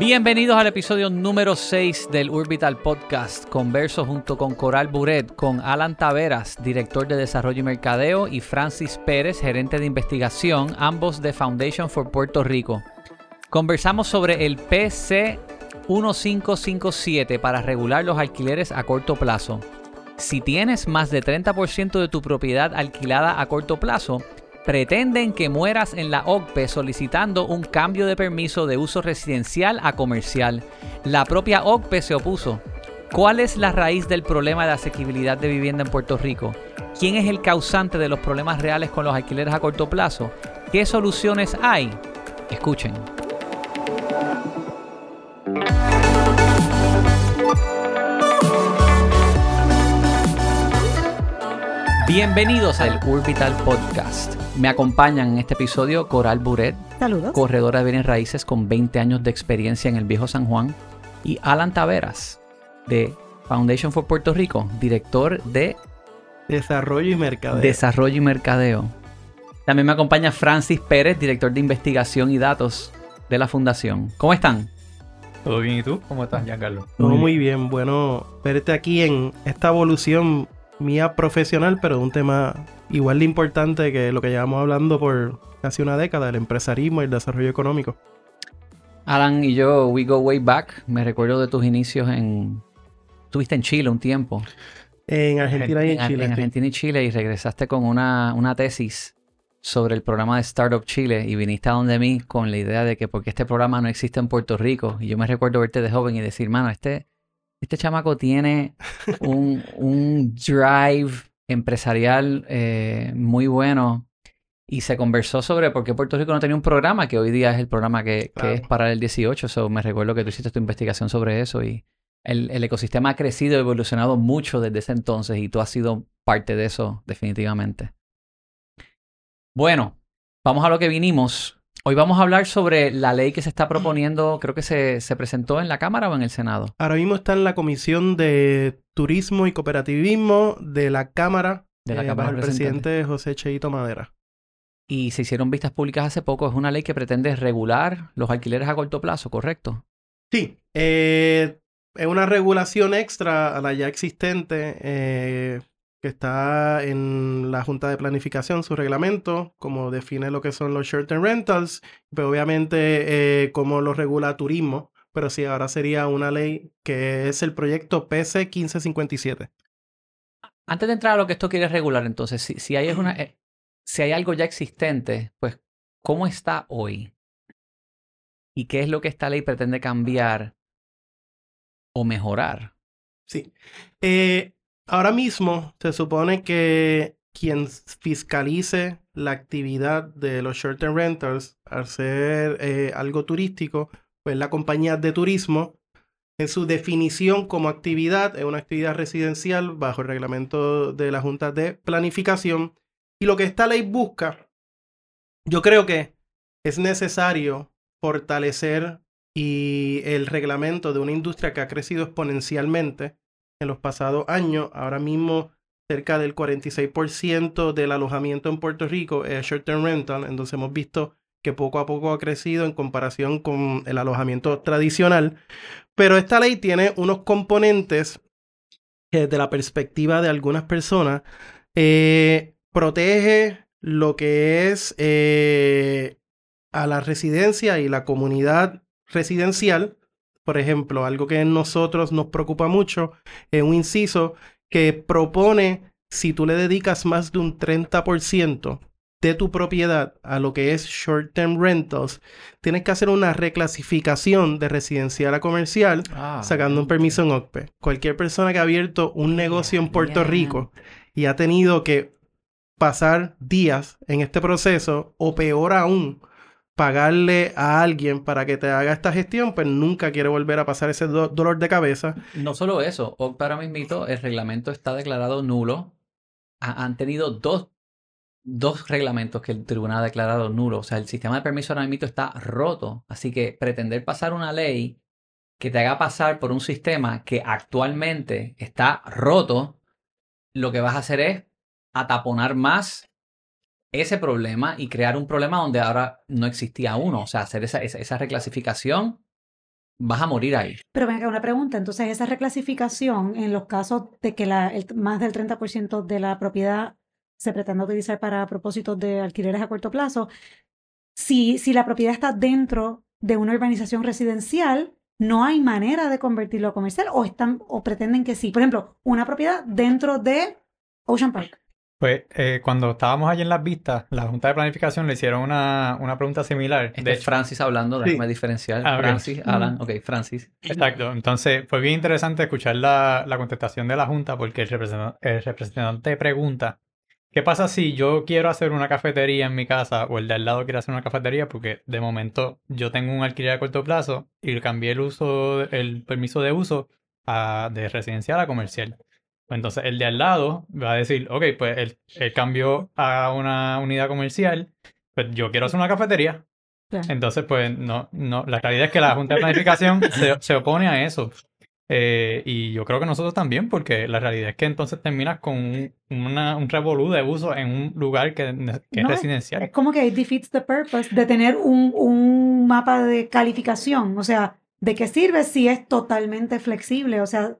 Bienvenidos al episodio número 6 del Urbital Podcast. Converso junto con Coral Buret, con Alan Taveras, director de Desarrollo y Mercadeo, y Francis Pérez, gerente de investigación, ambos de Foundation for Puerto Rico. Conversamos sobre el PC 1557 para regular los alquileres a corto plazo. Si tienes más de 30% de tu propiedad alquilada a corto plazo, pretenden que mueras en la OCPE solicitando un cambio de permiso de uso residencial a comercial. La propia OCPE se opuso. ¿Cuál es la raíz del problema de asequibilidad de vivienda en Puerto Rico? ¿Quién es el causante de los problemas reales con los alquileres a corto plazo? ¿Qué soluciones hay? Escuchen. Bienvenidos al Urbital Podcast. Me acompañan en este episodio Coral Buret, Saludos. corredora de bienes raíces con 20 años de experiencia en el viejo San Juan, y Alan Taveras, de Foundation for Puerto Rico, director de Desarrollo y mercadeo. Desarrollo y Mercadeo. También me acompaña Francis Pérez, director de investigación y datos de la Fundación. ¿Cómo están? ¿Todo bien y tú? ¿Cómo estás, Giancarlo? Todo muy bien. Bueno, verte aquí en esta evolución mía profesional, pero de un tema igual de importante que lo que llevamos hablando por casi una década, el empresarismo y el desarrollo económico. Alan y yo, we go way back. Me recuerdo de tus inicios en... Estuviste en Chile un tiempo. En Argentina y en, en, Chile. en. Argentina y Chile y regresaste con una, una tesis sobre el programa de Startup Chile y viniste a donde mí con la idea de que porque este programa no existe en Puerto Rico y yo me recuerdo verte de joven y decir, mano, este, este chamaco tiene un, un drive empresarial eh, muy bueno y se conversó sobre por qué Puerto Rico no tenía un programa que hoy día es el programa que, que es para el 18. So, me recuerdo que tú hiciste tu investigación sobre eso y el, el ecosistema ha crecido y evolucionado mucho desde ese entonces y tú has sido parte de eso definitivamente. Bueno, vamos a lo que vinimos. Hoy vamos a hablar sobre la ley que se está proponiendo, creo que se, se presentó en la Cámara o en el Senado. Ahora mismo está en la Comisión de Turismo y Cooperativismo de la Cámara, De la eh, Cámara bajo el presidente José Cheito Madera. Y se hicieron vistas públicas hace poco. Es una ley que pretende regular los alquileres a corto plazo, ¿correcto? Sí, eh, es una regulación extra a la ya existente eh, que está en la Junta de Planificación, su reglamento, como define lo que son los short-term rentals, pero obviamente eh, cómo lo regula turismo, pero sí, ahora sería una ley que es el proyecto PC 1557. Antes de entrar a lo que esto quiere regular, entonces, si, si hay, una, eh, si hay algo ya existente, pues, ¿cómo está hoy? ¿Y qué es lo que esta ley pretende cambiar o mejorar? Sí. Eh, ahora mismo se supone que quien fiscalice la actividad de los short-term rentals al ser eh, algo turístico, pues la compañía de turismo, en su definición como actividad, es una actividad residencial bajo el reglamento de la Junta de Planificación. Y lo que esta ley busca, yo creo que es necesario fortalecer el reglamento de una industria que ha crecido exponencialmente en los pasados años. Ahora mismo cerca del 46% del alojamiento en Puerto Rico es short-term rental, entonces hemos visto que poco a poco ha crecido en comparación con el alojamiento tradicional. Pero esta ley tiene unos componentes que desde la perspectiva de algunas personas eh, protege lo que es eh, a la residencia y la comunidad residencial. Por ejemplo, algo que a nosotros nos preocupa mucho es un inciso que propone si tú le dedicas más de un 30% de tu propiedad a lo que es short-term rentals, tienes que hacer una reclasificación de residencial a comercial Ah, sacando un permiso en OCPE. Cualquier persona que ha abierto un negocio en Puerto Rico y ha tenido que pasar días en este proceso o peor aún, pagarle a alguien para que te haga esta gestión, pues nunca quiere volver a pasar ese do- dolor de cabeza. No solo eso, o para mismito, el reglamento está declarado nulo. Ha- han tenido dos, dos reglamentos que el tribunal ha declarado nulo. O sea, el sistema de permiso ahora mismo está roto. Así que pretender pasar una ley que te haga pasar por un sistema que actualmente está roto, lo que vas a hacer es ataponar más ese problema y crear un problema donde ahora no existía uno. O sea, hacer esa, esa, reclasificación vas a morir ahí. Pero venga, una pregunta. Entonces, esa reclasificación, en los casos de que la, más del 30% de la propiedad se pretenda utilizar para propósitos de alquileres a corto plazo, si, si la propiedad está dentro de una urbanización residencial, no hay manera de convertirlo a comercial o están o pretenden que sí. Por ejemplo, una propiedad dentro de Ocean Park. Pues eh, cuando estábamos allí en las vistas, la Junta de Planificación le hicieron una, una pregunta similar. Este De es hecho, Francis hablando, Sí. déjame diferenciar. Ah. Francis, Alan, ok, Francis. exacto. Entonces fue bien interesante escuchar la, la contestación de la Junta porque el representan- el representante pregunta, ¿qué pasa si yo quiero hacer una cafetería en mi casa o el de al lado quiere hacer una cafetería? Porque de momento yo tengo un alquiler a corto plazo y cambié el uso, el permiso de uso a- de residencial a comercial. Entonces el de al lado va a decir, ok, pues él, él cambió a una unidad comercial, pues yo quiero hacer una cafetería. Claro. Entonces, pues no, no, la realidad es que la Junta de Planificación se, se opone a eso. Eh, y yo creo que nosotros también, porque la realidad es que entonces terminas con un, una- un revolú de uso en un lugar que, que es No, Es residencial. como que it defeats the purpose de tener un, un mapa de calificación. O sea, ¿de qué sirve si es totalmente flexible? O sea,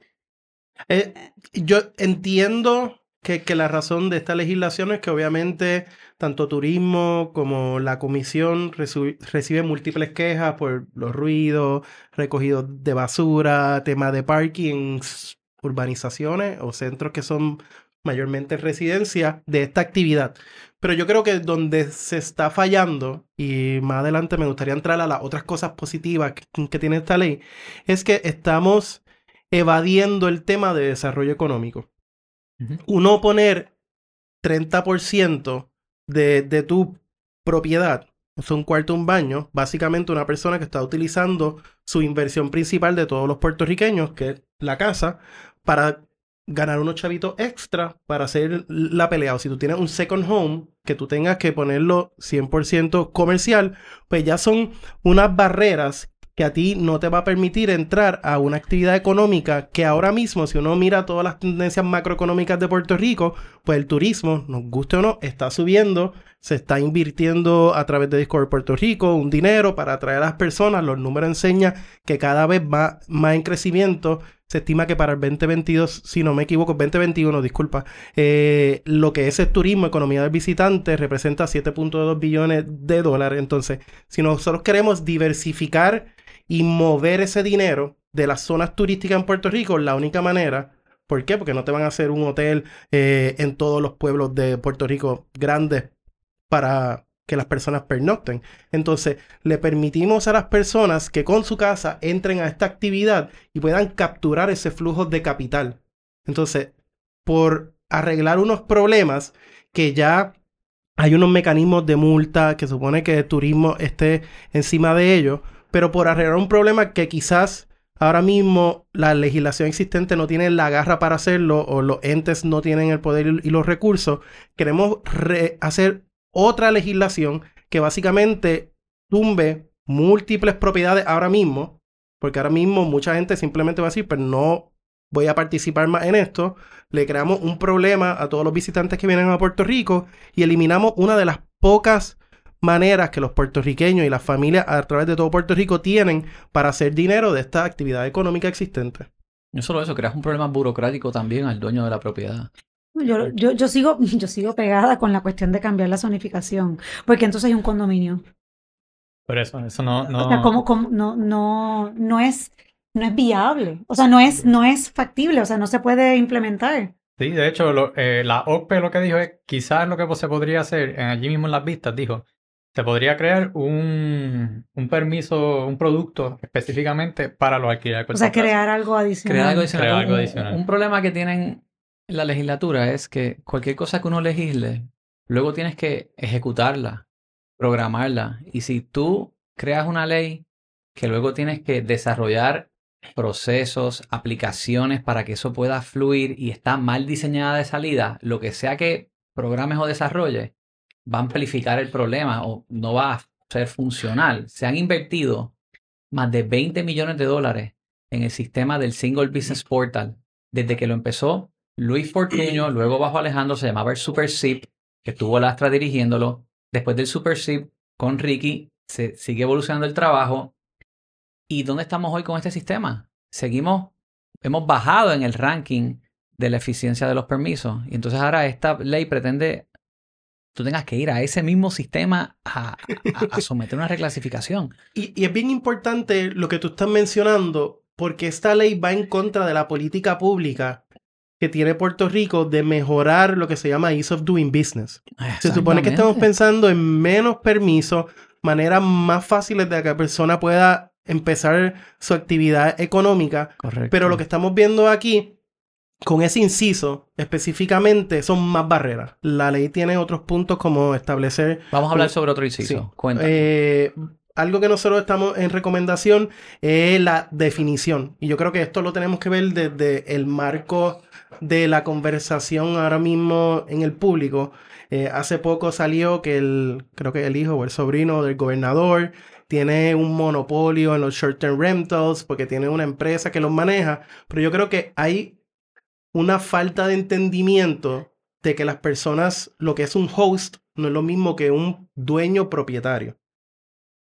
Eh, yo entiendo que, que la razón de esta legislación es que obviamente tanto turismo como la comisión resu- recibe múltiples quejas por los ruidos, recogidos de basura, tema de parkings, urbanizaciones o centros que son mayormente residencias de esta actividad. Pero yo creo que donde se está fallando, y más adelante me gustaría entrar a las otras cosas positivas que tiene esta ley, es que estamos evadiendo el tema de desarrollo económico. Uno poner 30% de, de tu propiedad, es un cuarto, un baño, básicamente una persona que está utilizando su inversión principal de todos los puertorriqueños, que es la casa, para ganar unos chavitos extra para hacer la pelea. O si tú tienes un second home, que tú tengas que ponerlo 100% comercial, pues ya son unas barreras que a ti no te va a permitir entrar a una actividad económica que ahora mismo, si uno mira todas las tendencias macroeconómicas de Puerto Rico, pues el turismo, nos guste o no, está subiendo, se está invirtiendo a través de Discover Puerto Rico un dinero para atraer a las personas, los números enseñan que cada vez va más en crecimiento, se estima que para el 2022, si no me equivoco, 2021, disculpa, eh, lo que es el turismo, economía del visitante, representa 7.2 billones de dólares. Entonces, si nosotros queremos diversificar y mover ese dinero de las zonas turísticas en Puerto Rico, la única manera, ¿por qué? Porque no te van a hacer un hotel eh, en todos los pueblos de Puerto Rico grandes para que las personas pernocten. Entonces, le permitimos a las personas que con su casa entren a esta actividad y puedan capturar ese flujo de capital. Entonces, por arreglar unos problemas que ya hay unos mecanismos de multa que supone que el turismo esté encima de ellos, pero por arreglar un problema que quizás ahora mismo la legislación existente no tiene la garra para hacerlo o los entes no tienen el poder y los recursos, queremos re- hacer otra legislación que básicamente tumbe múltiples propiedades ahora mismo, porque ahora mismo mucha gente simplemente va a decir, pero no voy a participar más en esto, le creamos un problema a todos los visitantes que vienen a Puerto Rico y eliminamos una de las pocas maneras que los puertorriqueños y las familias a través de todo Puerto Rico tienen para hacer dinero de esta actividad económica existente. No solo eso, creas un problema burocrático también al dueño de la propiedad. yo, yo, yo sigo, yo sigo pegada con la cuestión de cambiar la zonificación, porque entonces hay un condominio. Por eso, eso no, no, O sea, ¿cómo, cómo- no, no, no es, no es viable. O sea, no es, no es factible, o sea, no se puede implementar. Sí, de hecho, lo- eh, la OPE lo que dijo es, quizás lo que se podría hacer, en- allí mismo en las vistas, dijo, se podría crear un, un permiso, un producto específicamente para los alquileres. O sea, crear algo adicional. Crear algo adicional. Crear algo Un- adicional. Un, problema que tienen en la legislatura es que cualquier cosa que uno legisle, luego tienes que ejecutarla, programarla. Y si tú creas una ley que luego tienes que desarrollar procesos, aplicaciones para que eso pueda fluir y está mal diseñada de salida, lo que sea que programes o desarrolles, va a amplificar el problema o no va a ser funcional. Se han invertido más de 20 millones de dólares en el sistema del Single Business Portal. Desde que lo empezó Luis Fortuño, luego bajo Alejandro, se llamaba el Super SIP, que estuvo Lastra dirigiéndolo. Después del Super SIP, con Ricky, se sigue evolucionando el trabajo. ¿Y dónde estamos hoy con este sistema? Seguimos, hemos bajado en el ranking de la eficiencia de los permisos. Y entonces ahora esta ley pretende tú tengas que ir a ese mismo sistema a, someter una reclasificación. Y, y, es bien importante lo que tú estás mencionando, porque esta ley va en contra de la política pública que tiene Puerto Rico de mejorar lo que se llama ease of doing business. Se supone que estamos pensando en menos permisos, maneras más fáciles de que la persona pueda empezar su actividad económica. Correcto. Pero lo que estamos viendo aquí, con ese inciso específicamente, son más barreras. La ley tiene otros puntos como establecer... Vamos a hablar sobre otro inciso. Sí. Eh, algo que nosotros estamos en recomendación es la definición. Y yo creo que esto lo tenemos que ver desde el marco de la conversación ahora mismo en el público. Eh, hace poco salió que el, creo que el hijo o el sobrino del gobernador tiene un monopolio en los short-term rentals porque tiene una empresa que los maneja, pero yo creo que hay una falta de entendimiento de que las personas, lo que es un host, no es lo mismo que un dueño propietario.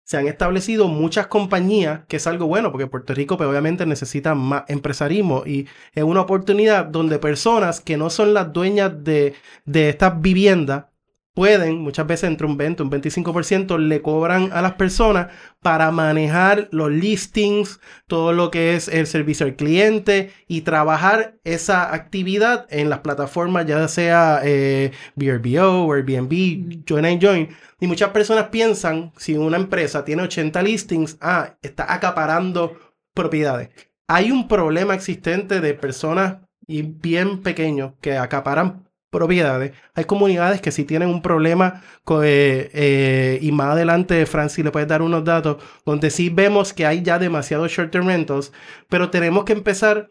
Se han establecido muchas compañías, que es algo bueno, porque Puerto Rico pues, obviamente necesita más empresarismo y es una oportunidad donde personas que no son las dueñas de, de estas viviendas pueden, muchas veces entre un 20, un 25%, le cobran a las personas para manejar los listings, todo lo que es el servicio al cliente y trabajar esa actividad en las plataformas, ya sea eh, VRBO, Airbnb, Join and Join. Y muchas personas piensan, si una empresa tiene 80 listings, ah, está acaparando propiedades. Hay un problema existente de personas y bien pequeños que acaparan propiedades. Hay comunidades que sí tienen un problema eh, eh, y más adelante Francis le puede dar unos datos donde sí vemos que hay ya demasiados short-term rentals, pero tenemos que empezar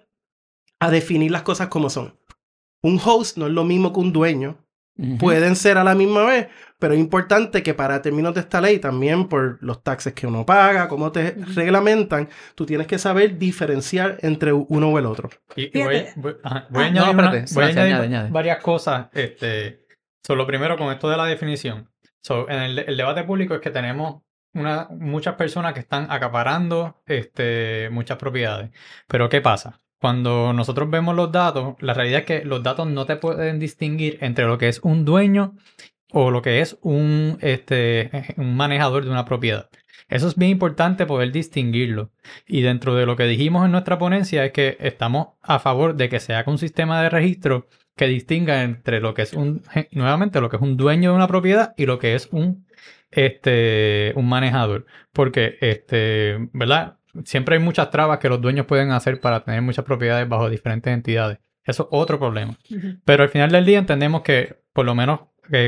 a definir las cosas como son. Un host no es lo mismo que un dueño. Pueden ser a la misma vez, pero es importante que para términos de esta ley, también por los taxes que uno paga, cómo te reglamentan, tú tienes que saber diferenciar entre uno o el otro. Y, voy, a añadir, varias cosas. Este, lo primero, con esto de la definición. en el, debate público es que tenemos una, muchas personas que están acaparando este, muchas propiedades. Pero ¿qué pasa? Cuando nosotros vemos los datos, la realidad es que los datos no te pueden distinguir entre lo que es un dueño o lo que es un, este, un manejador de una propiedad. Eso es bien importante poder distinguirlo. Y dentro de lo que dijimos en nuestra ponencia es que estamos a favor de que se haga un sistema de registro que distinga entre lo que es un, nuevamente, lo que es un dueño de una propiedad y lo que es un, este, un manejador. Porque, este, ¿verdad? Siempre hay muchas trabas que los dueños pueden hacer para tener muchas propiedades bajo diferentes entidades. Eso es otro problema. Pero al final del día entendemos que, por lo menos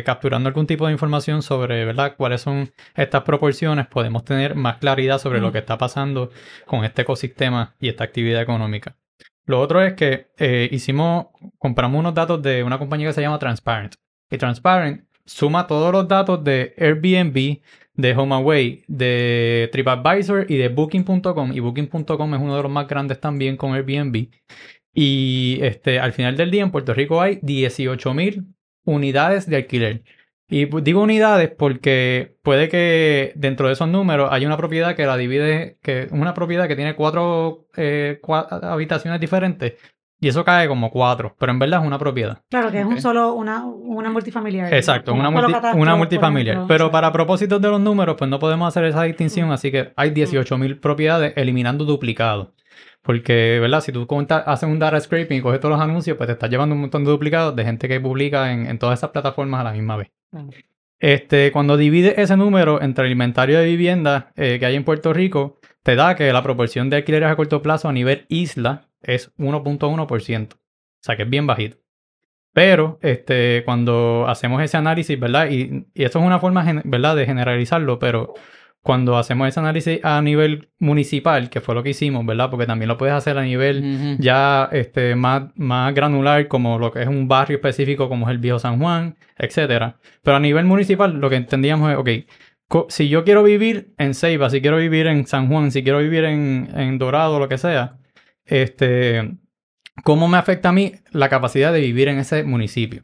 capturando algún tipo de información sobre ¿verdad? cuáles son estas proporciones, podemos tener más claridad sobre lo que está pasando con este ecosistema y esta actividad económica. Lo otro es que eh, hicimos, compramos unos datos de una compañía que se llama Transparent. Y Transparent suma todos los datos de Airbnb, de HomeAway, de TripAdvisor y de Booking.com. Y Booking.com es uno de los más grandes también con Airbnb. Y este, al final del día en Puerto Rico hay 18.000 unidades de alquiler. Y digo unidades porque puede que dentro de esos números haya una propiedad que la divide, que una propiedad que tiene cuatro, eh, habitaciones diferentes y eso cae como cuatro, pero en verdad es una propiedad. Claro, que es un solo, una, una multifamiliar. Exacto, una, una multifamiliar. pero para propósitos de los números, pues no podemos hacer esa distinción, así que hay 18.000 propiedades eliminando duplicados. Porque, ¿verdad? Si tú haces un data scraping y coges todos los anuncios, pues te estás llevando un montón de duplicados de gente que publica en, todas esas plataformas a la misma vez. Este, cuando divides ese número entre el inventario de viviendas eh, que hay en Puerto Rico, te da que la proporción de alquileres a corto plazo a nivel isla es 1.1%. O sea que es bien bajito. Pero este, cuando hacemos ese análisis, ¿verdad? Y, y esto es una forma, ¿verdad?, de generalizarlo, pero cuando hacemos ese análisis a nivel municipal, que fue lo que hicimos, ¿verdad? Porque también lo puedes hacer a nivel ya este, más, más granular, como lo que es un barrio específico, como es el Viejo San Juan, etcétera. Pero a nivel municipal, lo que entendíamos es, ok, si yo quiero vivir en Ceiba, si quiero vivir en San Juan, si quiero vivir en, en Dorado, lo que sea, este, ¿cómo me afecta a mí la capacidad de vivir en ese municipio?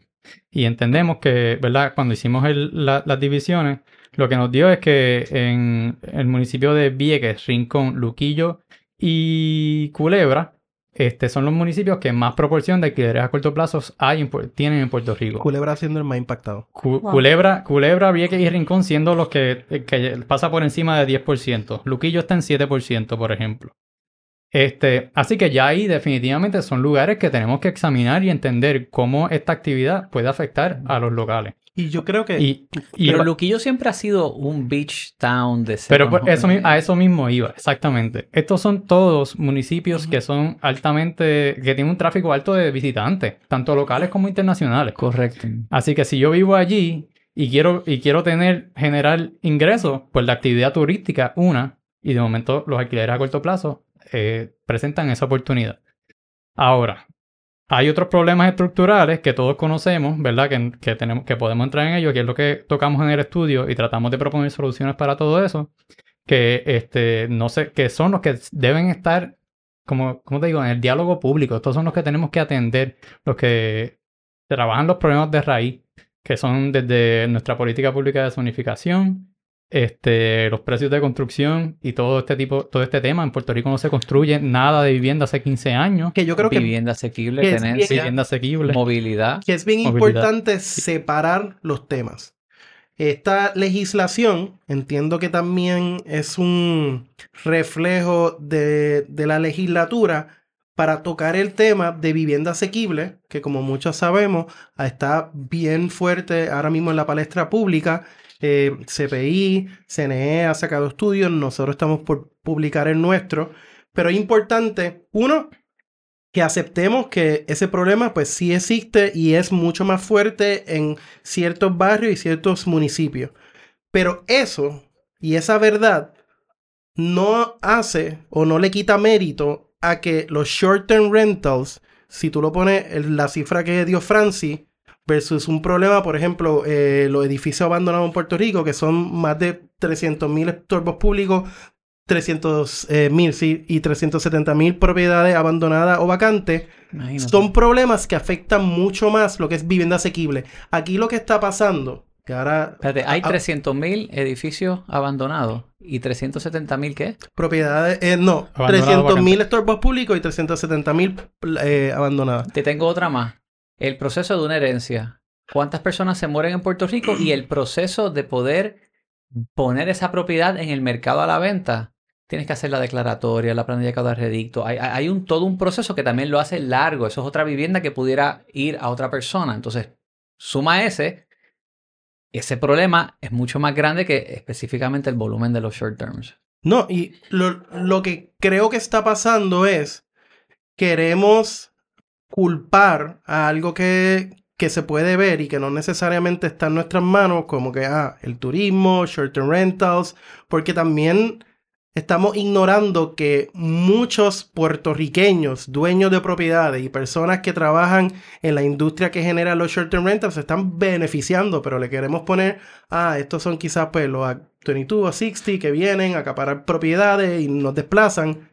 Y entendemos que, ¿verdad? Cuando hicimos las divisiones, lo que nos dio es que en el municipio de Vieques, Rincón, Luquillo y Culebra, este, son los municipios que más proporción de alquileres a corto plazo hay en tienen en Puerto Rico. Culebra siendo el más impactado. Cu- Wow. Culebra, Culebra, Vieques y Rincón siendo los que, que pasa por encima de 10%. Luquillo está en 7%, por ejemplo. Este, así que ya ahí definitivamente son lugares que tenemos que examinar y entender cómo esta actividad puede afectar a los locales. Y yo creo que Y, y Pero Luquillo siempre ha sido un beach town de pero pues, eso, a eso mismo iba, exactamente. Estos son todos municipios que son altamente, que tienen un tráfico alto de visitantes, tanto locales como internacionales. Correcto. Así que si yo vivo allí y quiero, y quiero tener, generar ingresos, pues la actividad turística, una, y de momento los alquileres a corto plazo eh, presentan esa oportunidad. Ahora, hay otros problemas estructurales que todos conocemos, ¿verdad? Que, que, tenemos, que podemos entrar en ellos, que es lo que tocamos en el estudio y tratamos de proponer soluciones para todo eso, que, este, no sé, que son los que deben estar, como, como te digo, en el diálogo público. Estos son los que tenemos que atender, los que trabajan los problemas de raíz, que son desde nuestra política pública de zonificación, este, los precios de construcción y todo este tipo, todo este tema. En Puerto Rico no se construye nada de vivienda hace 15 años. que yo creo que, Vivienda asequible, que es tenencia, bien- Vivienda asequible. movilidad. que es bien Movilidad. importante separar los temas. Esta legislación entiendo que también es un reflejo de, de la legislatura para tocar el tema de vivienda asequible, que como muchos sabemos está bien fuerte ahora mismo en la palestra pública. Eh, CPI, CNE ha sacado estudios, nosotros estamos por publicar el nuestro, pero es importante, uno, que aceptemos que ese problema pues sí existe y es mucho más fuerte en ciertos barrios y ciertos municipios. Pero eso y esa verdad no hace o no le quita mérito a que los short-term rentals, si tú lo pones en la cifra que dio Francis, versus un problema, por ejemplo, eh, los edificios abandonados en Puerto Rico, que son más de 300.000 estorbos públicos, 300 mil sí, y 370 mil propiedades abandonadas o vacantes, Imagínate. son problemas que afectan mucho más lo que es vivienda asequible. Aquí lo que está pasando, que ahora Espérate, hay Ah, ah. 300.000 edificios abandonados y 370.000 ¿qué? propiedades, eh, no, Abandonado 300 mil vacante. estorbos públicos y 370 mil eh, abandonadas. Te tengo otra más. El proceso de una herencia. ¿Cuántas personas se mueren en Puerto Rico? Y el proceso de poder poner esa propiedad en el mercado a la venta. Tienes que hacer la declaratoria, la planilla de cada redicto. Hay, hay un, todo un proceso que también lo hace largo. Eso es otra vivienda que pudiera ir a otra persona. Entonces, suma ese. Ese problema es mucho más grande que específicamente el volumen de los short terms. No, y lo, lo que creo que está pasando es, queremos culpar a algo que, que se puede ver y que no necesariamente está en nuestras manos, como que, ah, el turismo, short-term rentals, porque también estamos ignorando que muchos puertorriqueños, dueños de propiedades y personas que trabajan en la industria que genera los short-term rentals se están beneficiando, pero le queremos poner, ah, estos son quizás pues los a 22 o 60 que vienen a acaparar propiedades y nos desplazan.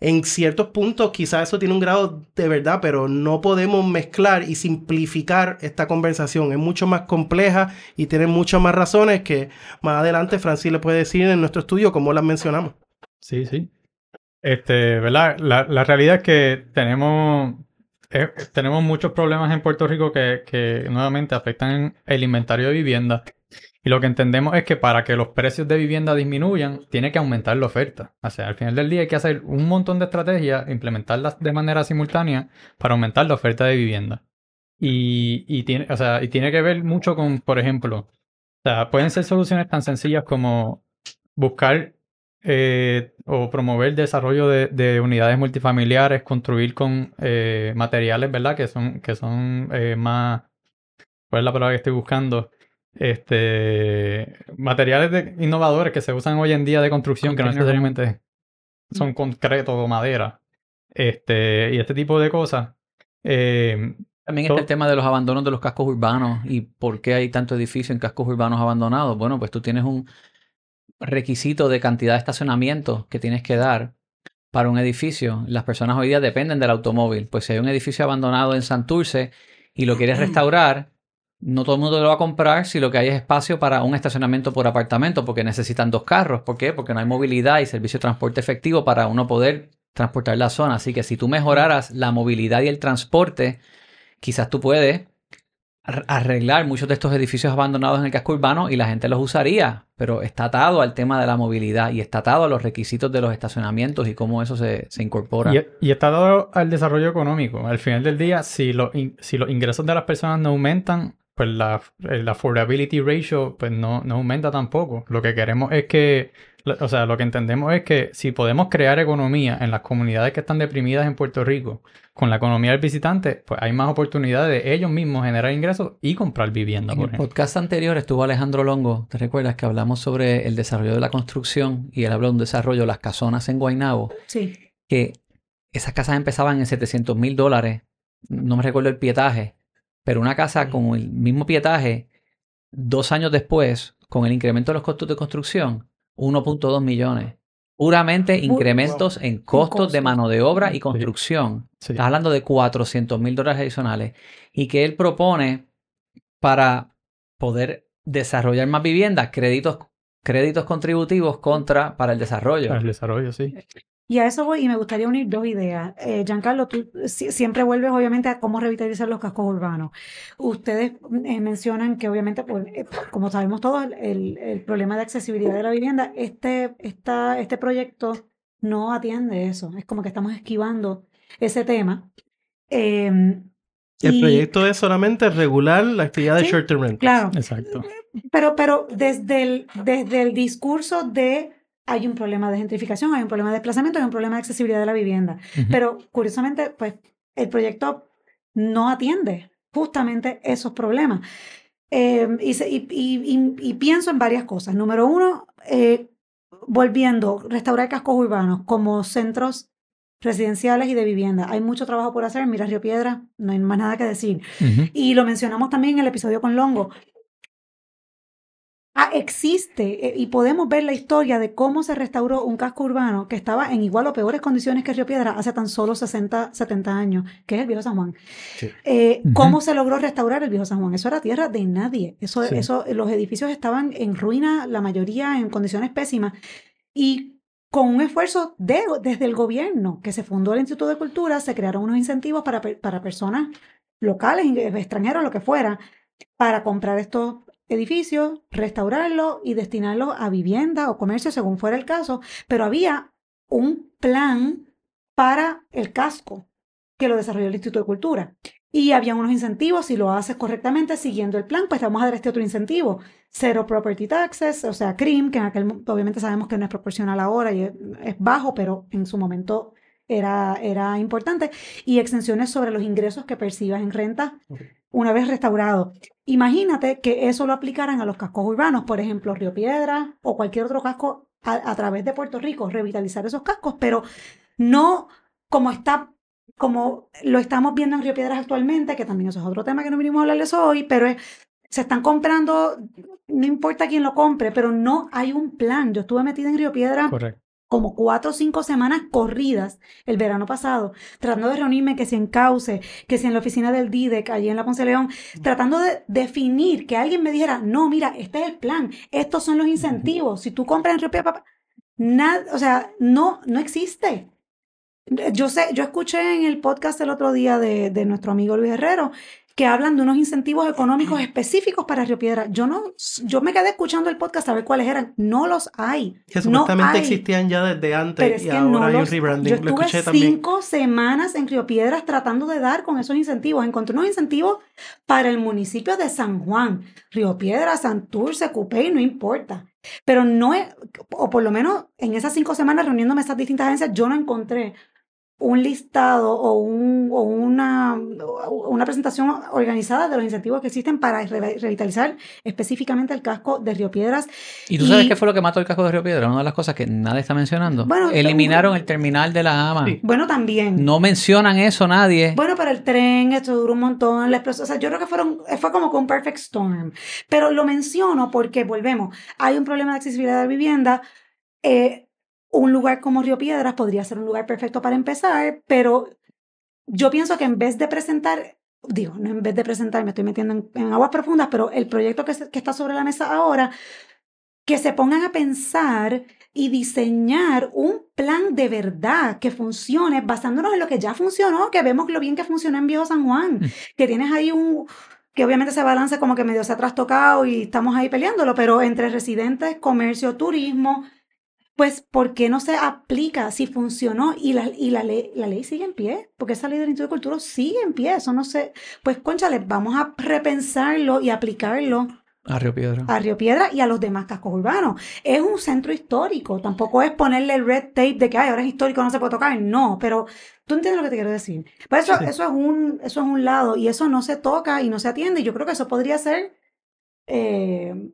En ciertos puntos quizás eso tiene un grado de verdad, pero no podemos mezclar y simplificar esta conversación. Es mucho más compleja y tiene muchas más razones que más adelante Francis le puede decir en nuestro estudio cómo las mencionamos. Sí, sí. Este, ¿verdad? La, realidad es que tenemos, eh, tenemos muchos problemas en Puerto Rico que, que nuevamente afectan el inventario de vivienda. Y lo que entendemos es que para que los precios de vivienda disminuyan, tiene que aumentar la oferta. O sea, al final del día hay que hacer un montón de estrategias, implementarlas de manera simultánea para aumentar la oferta de vivienda. Y, y tiene, o sea, y tiene que ver mucho con, por ejemplo, o sea, pueden ser soluciones tan sencillas como buscar eh, o promover el desarrollo de, de unidades multifamiliares, construir con eh, materiales, ¿verdad? Que son, que son eh, más, ¿cuál es la palabra que estoy buscando? Este, materiales de- innovadores que se usan hoy en día de construcción, que no necesariamente son concreto o madera. Este, y este tipo de cosas. Eh, También está el tema de los abandonos de los cascos urbanos y por qué hay tanto edificio en cascos urbanos abandonados. Bueno, pues tú tienes un requisito de cantidad de estacionamiento que tienes que dar para un edificio. Las personas hoy día dependen del automóvil. Pues si hay un edificio abandonado en Santurce y lo quieres restaurar, no todo el mundo lo va a comprar si lo que hay es espacio para un estacionamiento por apartamento, porque necesitan dos carros. ¿Por qué? Porque no hay movilidad y servicio de transporte efectivo para uno poder transportar la zona. Así que si tú mejoraras la movilidad y el transporte, quizás tú puedes arreglar muchos de estos edificios abandonados en el casco urbano y la gente los usaría, pero está atado al tema de la movilidad y está atado a los requisitos de los estacionamientos y cómo eso se, incorpora. Y, está atado al desarrollo económico. Al final del día, si, si los ingresos de las personas no aumentan, pues la, affordability ratio pues no, no aumenta tampoco. Lo que queremos es que o sea, lo que entendemos es que si podemos crear economía en las comunidades que están deprimidas en Puerto Rico, con la economía del visitante, pues hay más oportunidades de ellos mismos generar ingresos y comprar vivienda. En el podcast anterior estuvo Alejandro Longo, ¿te recuerdas que hablamos sobre el desarrollo de la construcción y él habló de un desarrollo de las casonas en Guaynabo? Sí. Que esas casas empezaban en 700 mil dólares, no me recuerdo el pietaje, pero una casa con el mismo pietaje, dos años después, con el incremento de los costos de construcción, 1.2 millones. Puramente incrementos en costos de mano de obra y construcción. Estás hablando de 400 mil dólares adicionales. Y que él propone para poder desarrollar más viviendas, créditos, créditos contributivos contra para el desarrollo. Para el desarrollo, sí. Y a eso voy y me gustaría unir dos ideas. Eh, Giancarlo, tú siempre vuelves obviamente a cómo revitalizar los cascos urbanos. Ustedes eh, mencionan que obviamente, pues, eh, como sabemos todos, el, problema de accesibilidad de la vivienda, este, esta, este proyecto no atiende eso. Es como que estamos esquivando ese tema. Em, el proyecto es solamente regular la actividad de short term Claro. Exacto. Pero, pero desde el, desde el discurso de hay un problema de gentrificación, hay un problema de desplazamiento, hay un problema de accesibilidad de la vivienda. Pero curiosamente, pues el proyecto no atiende justamente esos problemas. Em, y, pienso en varias cosas. Número uno, eh, volviendo, restaurar cascos urbanos como centros residenciales y de vivienda. Hay mucho trabajo por hacer. Mira Río Piedra, no hay más nada que decir. Y lo mencionamos también en el episodio con Longo. Ah, existe eh, y podemos ver la historia de cómo se restauró un casco urbano que estaba en igual o peores condiciones que Río Piedra hace tan solo 60, 70 años, que es el Viejo San Juan. Eh, ¿Cómo se logró restaurar el Viejo San Juan? Eso era tierra de nadie. Eso, eso, los edificios estaban en ruina, la mayoría en condiciones pésimas. Y con un esfuerzo de, desde el gobierno, que se fundó el Instituto de Cultura, se crearon unos incentivos para, para personas locales, extranjeras, lo que fuera, para comprar estos edificios, restaurarlo y destinarlo a vivienda o comercio según fuera el caso, pero había un plan para el casco que lo desarrolló el Instituto de Cultura. Y había unos incentivos, si lo haces correctamente siguiendo el plan, pues vamos a dar este otro incentivo. Cero property taxes, o sea, CRIM, que en aquel obviamente sabemos que no es proporcional ahora y es, bajo, pero en su momento era, era importante. Y exenciones sobre los ingresos que percibas en renta una vez restaurado. Imagínate que eso lo aplicaran a los cascos urbanos, por ejemplo, Río Piedra o cualquier otro casco a, través de Puerto Rico, revitalizar esos cascos, pero no como está como lo estamos viendo en Río Piedras actualmente, que también eso es otro tema que no vinimos a hablarles hoy, pero se están comprando, no importa quién lo compre, pero no hay un plan. Yo estuve metida en Río Piedra Correcto como cuatro o cinco semanas corridas el verano pasado, tratando de reunirme que si en Cauce, que si en la oficina del DIDEC, allí en la Ponce León, tratando de definir, que alguien me dijera, no, mira, este es el plan, estos son los incentivos, si tú compras en Papá, nada, o sea, no, no existe. Yo sé, yo escuché en el podcast el otro día de, de nuestro amigo Luis Herrero que hablan de unos incentivos económicos específicos para Río Piedra. Yo no, yo me quedé escuchando el podcast a ver cuáles eran. No los hay. Que supuestamente existían ya desde antes y ahora hay un rebranding. Yo estuve cinco semanas en Río Piedras tratando de dar con esos incentivos. Encontré unos incentivos para el municipio de San Juan, Río Piedras, Santurce, Cupey, no importa. Pero no es, o por lo menos en esas cinco semanas reuniéndome esas distintas agencias, yo no encontré un listado o, un, o una, una, presentación organizada de los incentivos que existen para revitalizar específicamente el casco de Río Piedras. ¿Y tú sabes qué fue lo que mató el casco de Río Piedras? Una de las cosas que nadie está mencionando. Bueno, Eliminaron el terminal de la AMA. Bueno, también. No mencionan eso nadie. Bueno, pero el tren, esto duró un montón. La o sea, yo creo que fueron, fue como con perfect storm. Pero lo menciono porque, volvemos, hay un problema de accesibilidad de la vivienda. Eh, un lugar como Río Piedras podría ser un lugar perfecto para empezar, pero yo pienso que en vez de presentar digo, no en vez de presentar, me estoy metiendo en, aguas profundas, pero el proyecto que, que está sobre la mesa ahora, que se pongan a pensar y diseñar un plan de verdad que funcione basándonos en lo que ya funcionó, que vemos lo bien que funcionó en Viejo San Juan, mm. que tienes ahí un, que obviamente ese balance como que medio se ha trastocado y estamos ahí peleándolo, pero entre residentes, comercio, turismo, pues ¿por qué no se aplica si funcionó y la, y la, ley, la ley sigue en pie? Porque esa ley del Instituto de Cultura sigue en pie, eso no sé, pues conchale, vamos a repensarlo y aplicarlo a Río Piedra. A Río Piedra y a los demás cascos urbanos. Es un centro histórico, tampoco es ponerle el red tape de que Ay, ahora es histórico, no se puede tocar. No, pero tú entiendes lo que te quiero decir. Pues eso, eso, es un, eso es un lado y eso no se toca y no se atiende. Y yo creo que eso podría ser eh,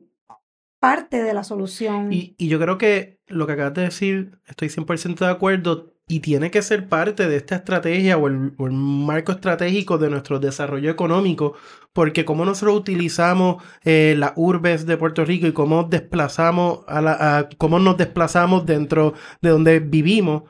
parte de la solución. Y, y yo creo que lo que acabas de decir, estoy 100% de acuerdo y tiene que ser parte de esta estrategia o el, marco estratégico de nuestro desarrollo económico, porque cómo nosotros utilizamos eh, las urbes de Puerto Rico y cómo desplazamos a la, cómo nos desplazamos dentro de donde vivimos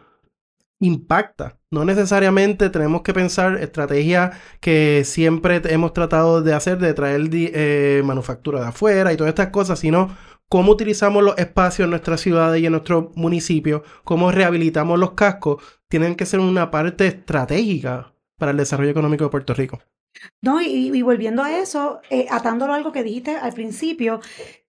impacta. No necesariamente tenemos que pensar estrategias que siempre hemos tratado de hacer, de traer eh, manufactura de afuera y todas estas cosas, sino cómo utilizamos los espacios en nuestras ciudades y en nuestro municipio, cómo rehabilitamos los cascos, tienen que ser una parte estratégica para el desarrollo económico de Puerto Rico. No, y, volviendo a eso, eh, atándolo a algo que dijiste al principio,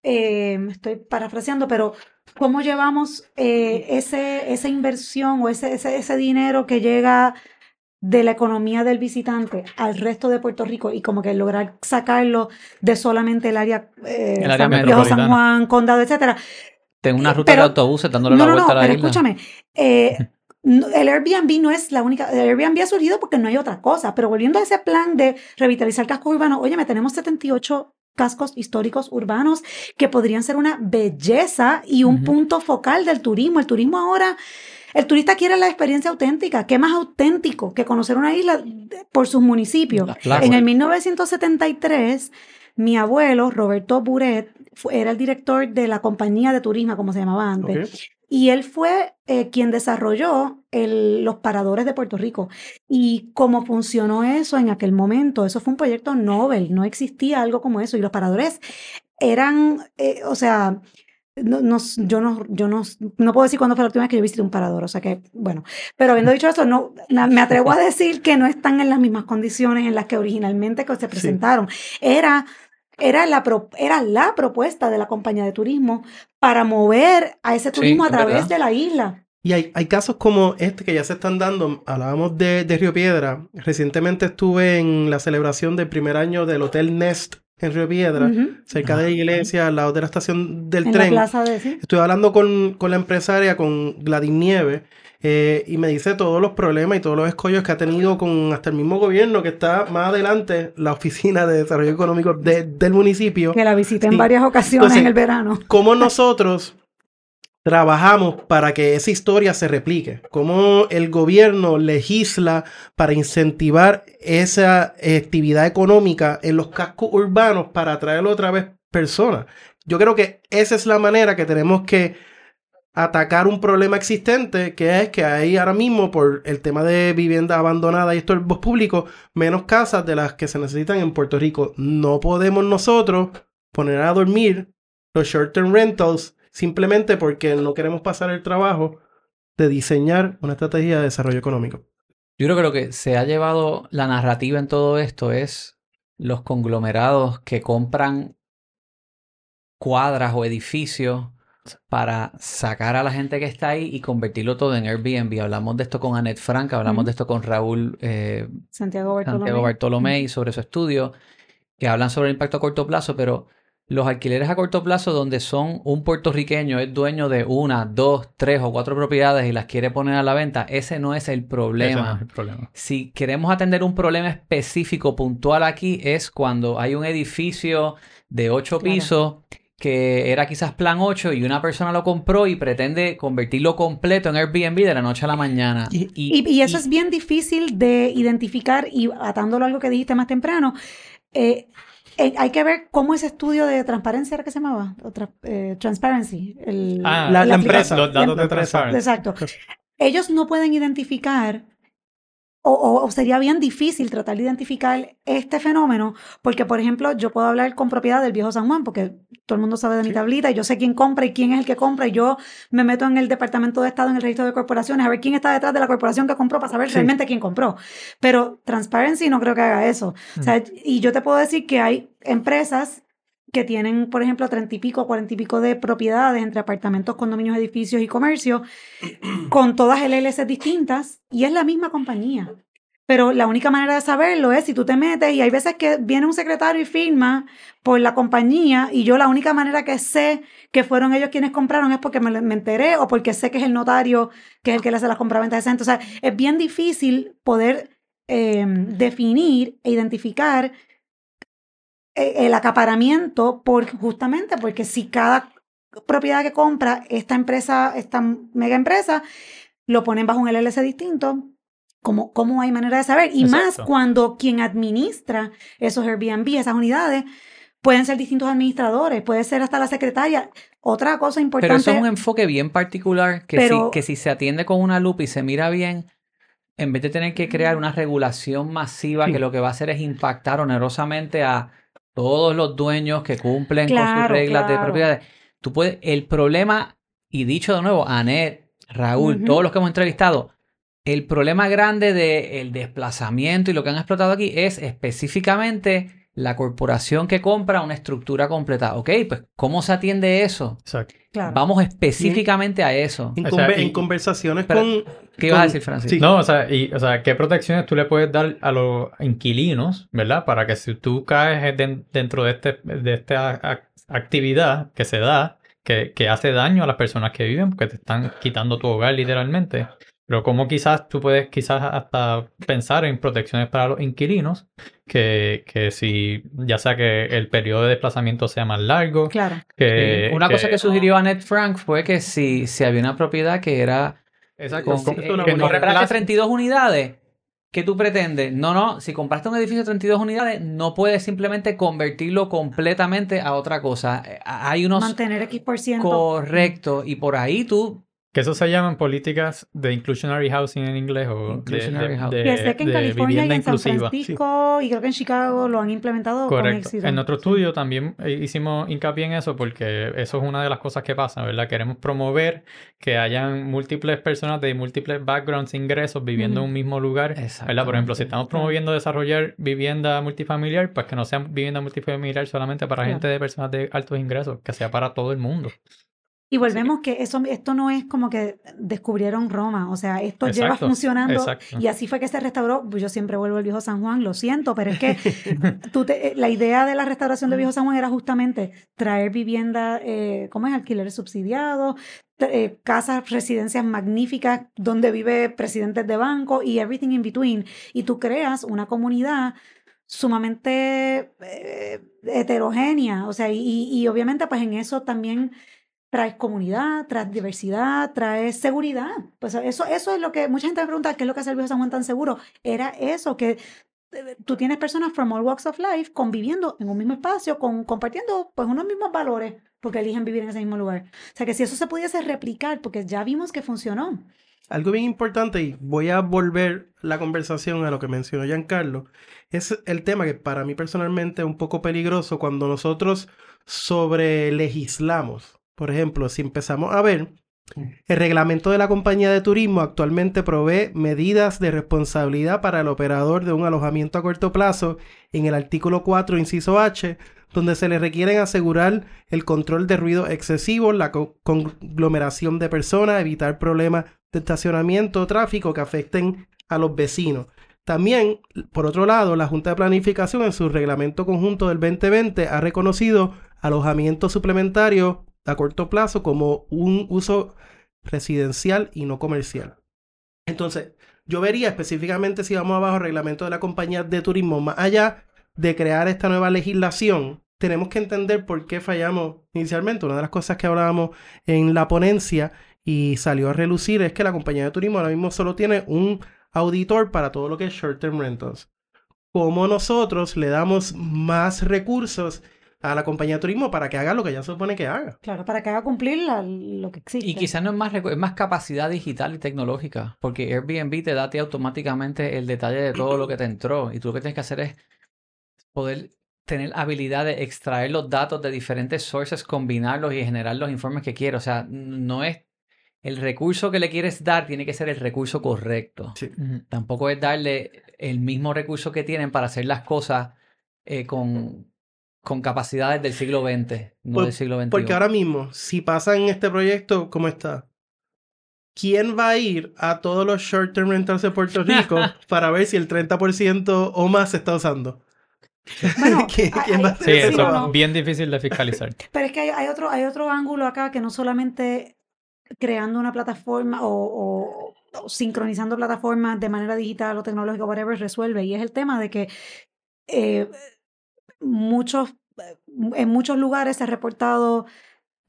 eh, estoy parafraseando, pero ¿cómo llevamos eh, ese, esa inversión o ese, ese, ese dinero que llega de la economía del visitante al resto de Puerto Rico y como que lograr sacarlo de solamente el área, eh, San, Juan, Condado, etcétera. Tengo una ruta de autobuses dándole la vuelta a la pero escúchame, eh, el Airbnb no es la única, el Airbnb ha surgido porque no hay otra cosa, pero volviendo a ese plan de revitalizar cascos urbanos, oye, me tenemos 78 cascos históricos urbanos que podrían ser una belleza y un punto focal del turismo. El turismo ahora el turista quiere la experiencia auténtica. ¿Qué más auténtico que conocer una isla por sus municipios? En el 1973, mi abuelo, Roberto Buret, era el director de la compañía de turismo, como se llamaba antes. Y él fue eh, quien desarrolló los paradores de Puerto Rico. Y cómo funcionó eso en aquel momento, eso fue un proyecto Nobel, no existía algo como eso. Y los paradores eran, eh, o sea, no, yo no, yo no, no puedo decir cuándo fue la última vez que yo visité un parador, o sea que, bueno, pero habiendo dicho eso, no, me atrevo a decir que no están en las mismas condiciones en las que originalmente se presentaron. Era, era, la era la propuesta de la compañía de turismo para mover a ese turismo a través de la isla. Y hay, hay, casos como este que ya se están dando. Hablábamos de, de Río Piedra. Recientemente estuve en la celebración del primer año del Hotel Nest en Río Piedra, cerca de la iglesia, al lado de la estación del tren. Estoy hablando con, con, la empresaria, con Gladys Nieve, eh, y me dice todos los problemas y todos los escollos que ha tenido con hasta el mismo gobierno que está más adelante, la Oficina de Desarrollo Económico del municipio. Que la visité en varias ocasiones en el verano. Como nosotros trabajamos para que esa historia se replique, cómo el gobierno legisla para incentivar esa actividad económica en los cascos urbanos para atraer otra vez personas. Yo creo que esa es la manera que tenemos que atacar un problema existente, que es que hay ahora mismo, por el tema de vivienda abandonada y estorbos públicos, menos casas de las que se necesitan en Puerto Rico. No podemos nosotros poner a dormir los short-term rentals simplemente porque no queremos pasar el trabajo de diseñar una estrategia de desarrollo económico. Yo creo que lo que se ha llevado la narrativa en todo esto es los conglomerados que compran cuadras o edificios para sacar a la gente que está ahí y convertirlo todo en Airbnb. Hablamos de esto con Annette Frank, hablamos de esto con Raúl eh, Santiago, Bartolomé. Santiago Bartolomé sobre su estudio, que hablan sobre el impacto a corto plazo, pero los alquileres a corto plazo donde son un puertorriqueño es dueño de una, dos, tres o cuatro propiedades y las quiere poner a la venta, ese no es el problema. Si queremos atender un problema específico, puntual aquí, es cuando hay un edificio de ocho pisos que era quizás plan 8 y una persona lo compró y pretende convertirlo completo en Airbnb de la noche a la mañana. Y, y, eso es bien difícil de identificar y atándolo a algo que dijiste más temprano. Eh, eh, hay que ver cómo ese estudio de transparencia era que se llamaba, eh, Transparency. ah, la, empresa, los datos de Transparency. Exacto. Ellos no pueden identificar o, o, sería bien difícil tratar de identificar este fenómeno, porque, por ejemplo, yo puedo hablar con propiedad del viejo San Juan, porque todo el mundo sabe de mi tablita y yo sé quién compra y quién es el que compra, y yo me meto en el Departamento de Estado, en el registro de corporaciones, a ver quién está detrás de la corporación que compró para saber realmente quién compró. Pero Transparency no creo que haga eso. O sea, y yo te puedo decir que hay empresas que tienen, por ejemplo, treinta y pico, cuarenta y pico de propiedades entre apartamentos, condominios, edificios y comercio, con todas LLC distintas, y es la misma compañía. Pero la única manera de saberlo es si tú te metes y hay veces que viene un secretario y firma por la compañía y yo la única manera que sé que fueron ellos quienes compraron es porque me, enteré o porque sé que es el notario que es el que le hace las compraventas de esa. Entonces, es bien difícil poder eh, definir e identificar el acaparamiento por, justamente porque si cada propiedad que compra esta empresa, esta mega empresa, lo ponen bajo un LLC distinto, ¿cómo, cómo hay manera de saber? Y más cuando quien administra esos Airbnb, esas unidades, pueden ser distintos administradores, puede ser hasta la secretaria. Otra cosa importante. Pero eso es un enfoque bien particular que, si, que si se atiende con una lupa y se mira bien, en vez de tener que crear una regulación masiva que lo que va a hacer es impactar onerosamente a todos los dueños que cumplen con sus reglas de propiedades. Tú puedes, el problema, y dicho de nuevo, Anet, Raúl, todos los que hemos entrevistado, el problema grande del desplazamiento y lo que han explotado aquí es específicamente la corporación que compra una estructura completa. Ok, pues ¿cómo se atiende eso? Exacto. Vamos específicamente a eso. En, conversaciones con... ¿Qué ibas a decir, Francis? No, o sea, y, o sea, ¿qué protecciones tú le puedes dar a los inquilinos, ¿verdad? Para que si tú caes dentro de, este, de esta actividad que se da, que, que hace daño a las personas que viven, porque te están quitando tu hogar literalmente, pero como quizás tú puedes quizás hasta pensar en protecciones para los inquilinos, que, que si ya sea que el periodo de desplazamiento sea más largo. Claro. Que, Una cosa que sugirió Annette Frank fue que si, si había una propiedad que era... Exacto. Con, que, no 32 unidades, ¿qué tú pretendes? No, no, si compraste un edificio de 32 unidades, no puedes simplemente convertirlo completamente a otra cosa. Hay unos... Mantener X por ciento. Correcto. Y por ahí tú que eso se llaman políticas de inclusionary housing en inglés o inclusionary de, housing. que sé que en California y en San Francisco y creo que en Chicago lo han implementado Correcto. con éxito. En nuestro estudio también hicimos hincapié en eso porque eso es una de las cosas que pasa, ¿verdad? Queremos promover que hayan múltiples personas de múltiples backgrounds, ingresos viviendo en un mismo lugar, ¿verdad? Por ejemplo, si estamos promoviendo desarrollar vivienda multifamiliar, pues que no sea vivienda multifamiliar solamente para gente de personas de altos ingresos, que sea para todo el mundo. Y volvemos que eso, esto no es como que descubrieron Roma, o sea, esto lleva funcionando y así fue que se restauró. Pues yo siempre vuelvo al Viejo San Juan, lo siento, pero es que tú te, la idea de la restauración del Viejo San Juan era justamente traer vivienda, eh, ¿cómo es? Alquileres subsidiados, eh, casas, residencias magníficas donde vive presidentes de banco y everything in between. Y tú creas una comunidad sumamente eh, heterogénea, o sea, y, y obviamente pues en eso también traes comunidad, traes diversidad, traes seguridad. Pues eso, eso es lo que mucha gente me pregunta, ¿qué es lo que hace el viejo San Juan tan seguro? Era eso, que eh, tú tienes personas from all walks of life conviviendo en un mismo espacio, con, compartiendo pues unos mismos valores, porque eligen vivir en ese mismo lugar. O sea que si eso se pudiese replicar, porque ya vimos que funcionó. Algo bien importante, y voy a volver la conversación a lo que mencionó Giancarlo, es el tema que para mí personalmente es un poco peligroso cuando nosotros sobre legislamos por ejemplo, si empezamos a ver, el reglamento de la compañía de turismo actualmente provee medidas de responsabilidad para el operador de un alojamiento a corto plazo en el artículo 4, inciso H, donde se le requieren asegurar el control de ruido excesivo, la conglomeración de personas, evitar problemas de estacionamiento o tráfico que afecten a los vecinos. También, por otro lado, la Junta de Planificación en su reglamento conjunto del 2020 ha reconocido alojamiento suplementario a corto plazo como un uso residencial y no comercial. Entonces, yo vería específicamente si vamos abajo reglamento de la compañía de turismo, más allá de crear esta nueva legislación, tenemos que entender por qué fallamos inicialmente. Una de las cosas que hablábamos en la ponencia y salió a relucir es que la compañía de turismo ahora mismo solo tiene un auditor para todo lo que es short term rentals. Como nosotros le damos más recursos a la compañía de turismo para que haga lo que ya se supone que haga. Claro, para que haga cumplir la- lo que existe. Y quizás no es más, es más capacidad digital y tecnológica, porque Airbnb te da a ti automáticamente el detalle de todo lo que te entró y tú lo que tienes que hacer es poder tener habilidad de extraer los datos de diferentes sources, combinarlos y generar los informes que quieres. O sea, no es el recurso que le quieres dar, tiene que ser el recurso correcto. Sí. Tampoco es darle el mismo recurso que tienen para hacer las cosas eh, con, con capacidades del siglo XX, no Por- del siglo XXI. Porque ahora mismo, si pasa en este proyecto, ¿cómo está? ¿Quién va a ir a todos los short-term rentals de Puerto Rico para ver si el 30% o más se está usando? Bueno, ¿Quién- hay- va a Sí, eso no, es bien difícil de fiscalizar. Pero es que hay, hay otro, hay otro ángulo acá que no solamente creando una plataforma o, o- o sincronizando plataformas de manera digital o tecnológica, whatever, resuelve. Y es el tema de que eh, muchos, en muchos lugares se ha reportado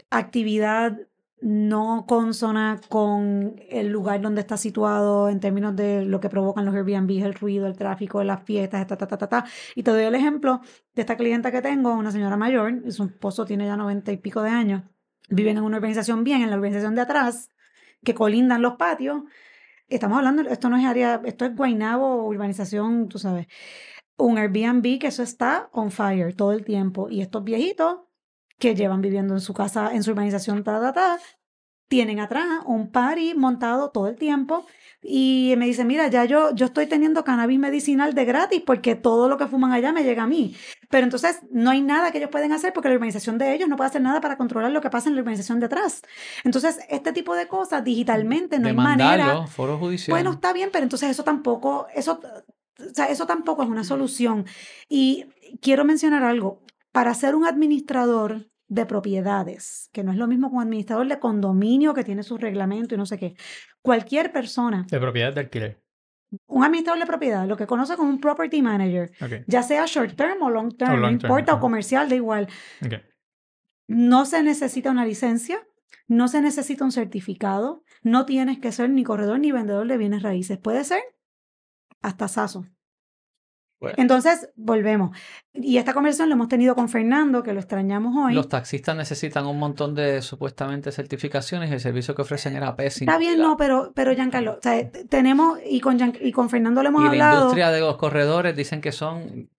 actividad no consona con el lugar donde está situado en términos de lo que provocan los Airbnb, el ruido, el tráfico, las fiestas, ta, ta, ta, ta, ta. Y te doy el ejemplo de esta clienta que tengo, una señora mayor, su esposo tiene ya noventa y pico de años, viven en una urbanización bien, en la urbanización de atrás, que colindan los patios. Estamos hablando, esto no es área, esto es Guaynabo, urbanización, tú sabes. Un Airbnb que eso está on fire todo el tiempo. Y estos viejitos que llevan viviendo en su casa, en su urbanización, ta, ta, ta, tienen atrás un party montado todo el tiempo y me dice, mira, ya yo, yo estoy teniendo cannabis medicinal de gratis porque todo lo que fuman allá me llega a mí. Pero entonces no hay nada que ellos pueden hacer porque la urbanización de ellos no puede hacer nada para controlar lo que pasa en la urbanización de atrás. Entonces, este tipo de cosas digitalmente no hay manera. Foro judicial. Bueno, está bien, pero entonces eso tampoco, eso, o sea, eso tampoco es una solución. Y quiero mencionar algo. Para ser un administrador de propiedades, que no es lo mismo que un administrador de condominio que tiene su reglamento y no sé qué, cualquier persona, De propiedad de alquiler. un administrador de propiedad, lo que conoce como un property manager, ya sea short term o long term, O no term, importa, o comercial, da igual, ok. no se necesita una licencia, no se necesita un certificado, no tienes que ser ni corredor ni vendedor de bienes raíces. Puede ser hasta SASO. Bueno. Entonces, volvemos. Y esta conversación la hemos tenido con Fernando, que lo extrañamos hoy. Los taxistas necesitan un montón de supuestamente certificaciones y el servicio que ofrecen era pésimo. Está bien, no, pero, pero Giancarlo, o sea, t- tenemos, y con, Gian- y con Fernando le hemos Y la hablado. industria de los corredores dicen que son.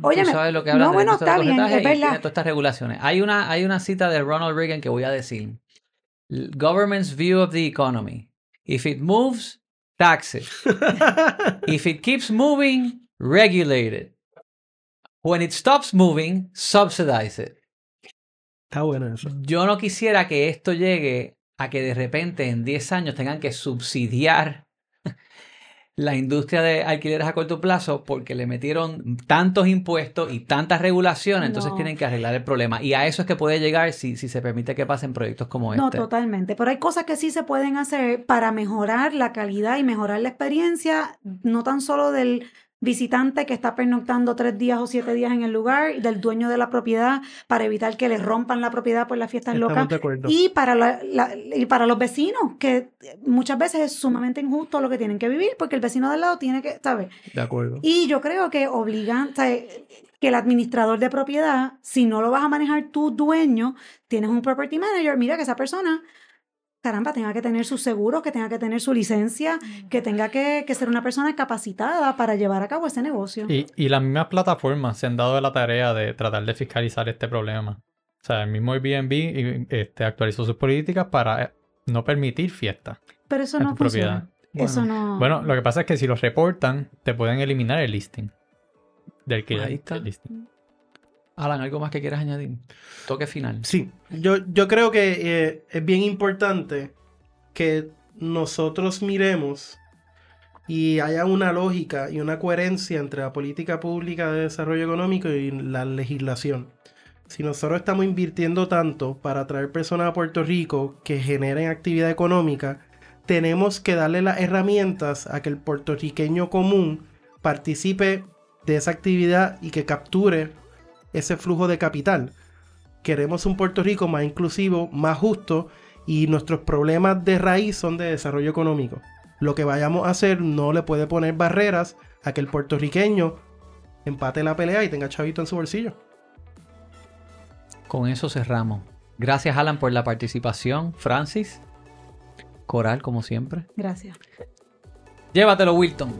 Óyeme, tú sabes lo que hablan no, de bueno, está bien, corretaje es y verdad. todas estas regulaciones. Hay una, hay una cita de Ronald Reagan que voy a decir. Government's view of the economy. If it moves, tax it. If it keeps moving, regulate it. When it stops moving, subsidize it. Está bueno eso. Yo no quisiera que esto llegue a que de repente en 10 años tengan que subsidiar la industria de alquileres a corto plazo porque le metieron tantos impuestos y tantas regulaciones, entonces No. tienen que arreglar el problema. Y a eso es que puede llegar si, si se permite que pasen proyectos como No, este. totalmente. Pero hay cosas que sí se pueden hacer para mejorar la calidad y mejorar la experiencia, no tan solo del visitante que está pernoctando tres días o siete días en el lugar, y del dueño de la propiedad para evitar que les rompan la propiedad por las fiestas Estamos locas. Y para, la- la- y para los vecinos, que muchas veces es sumamente injusto lo que tienen que vivir, porque el vecino del lado tiene que, ¿sabes? De acuerdo. Y yo creo que obligan, sea, que el administrador de propiedad, si no lo vas a manejar tú, dueño, tienes un property manager, mira que esa persona, caramba, tenga que tener sus seguros, que tenga que tener su licencia, que tenga que, que ser una persona capacitada para llevar a cabo ese negocio. Y, y las mismas plataformas se han dado la tarea de tratar de fiscalizar este problema. O sea, el mismo Airbnb este, actualizó sus políticas para eh, no permitir fiestas Pero eso en no tu propiedad. funciona. Eso no. Bueno, lo que pasa es que si los reportan, te pueden eliminar el listing. Del que Ahí está. el listing. Alan, ¿algo más que quieras añadir? Toque final. Sí, yo, yo creo que eh, es bien importante que nosotros miremos y haya una lógica y una coherencia entre la política pública de desarrollo económico y la legislación. Si nosotros estamos invirtiendo tanto para traer personas a Puerto Rico que generen actividad económica, tenemos que darle las herramientas a que el puertorriqueño común participe de esa actividad y que capture ese flujo de capital. Queremos un Puerto Rico más inclusivo, más justo y nuestros problemas de raíz son de desarrollo económico. Lo que vayamos a hacer no le puede poner barreras a que el puertorriqueño empate la pelea y tenga chavito en su bolsillo. Con eso cerramos. Gracias, Alan, por la participación. Francis, Coral, como siempre. Gracias. Llévatelo, Wilton.